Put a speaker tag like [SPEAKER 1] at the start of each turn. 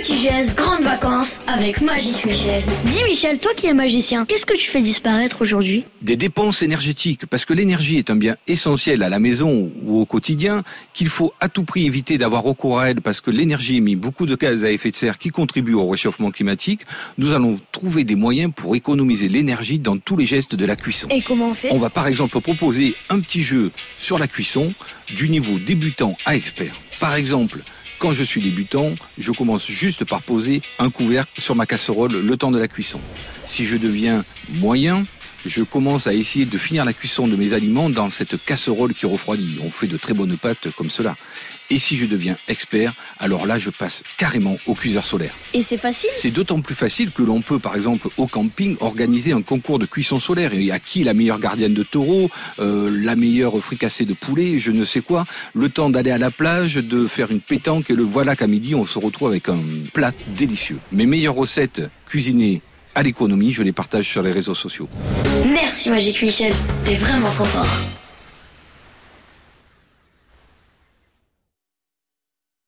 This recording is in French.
[SPEAKER 1] Petit geste, grandes vacances avec Magique Michel. Dis Michel, toi qui es magicien, qu'est-ce que tu fais disparaître aujourd'hui?
[SPEAKER 2] Des dépenses énergétiques, parce que l'énergie est un bien essentiel à la maison ou au quotidien, qu'il faut à tout prix éviter d'avoir recours à elle, parce que l'énergie émet beaucoup de gaz à effet de serre qui contribuent au réchauffement climatique. Nous allons trouver des moyens pour économiser l'énergie dans tous les gestes de la cuisson.
[SPEAKER 1] Et comment on fait?
[SPEAKER 2] On va par exemple proposer un petit jeu sur la cuisson du niveau débutant à expert. Par exemple, quand je suis débutant, je commence juste par poser un couvercle sur ma casserole le temps de la cuisson. Si je deviens moyen, je commence à essayer de finir la cuisson de mes aliments dans cette casserole qui refroidit. On fait de très bonnes pâtes comme cela. Et si je deviens expert, alors là, je passe carrément au cuiseur solaire.
[SPEAKER 1] Et c'est facile
[SPEAKER 2] C'est d'autant plus facile que l'on peut, par exemple, au camping, organiser un concours de cuisson solaire. Et à qui la meilleure gardienne de taureau, euh, la meilleure fricassée de poulet, je ne sais quoi. Le temps d'aller à la plage, de faire une pétanque, et le voilà qu'à midi, on se retrouve avec un plat délicieux. Mes meilleures recettes cuisinées à l'économie, je les partage sur les réseaux sociaux.
[SPEAKER 1] Merci Magique Michel, t'es vraiment trop fort.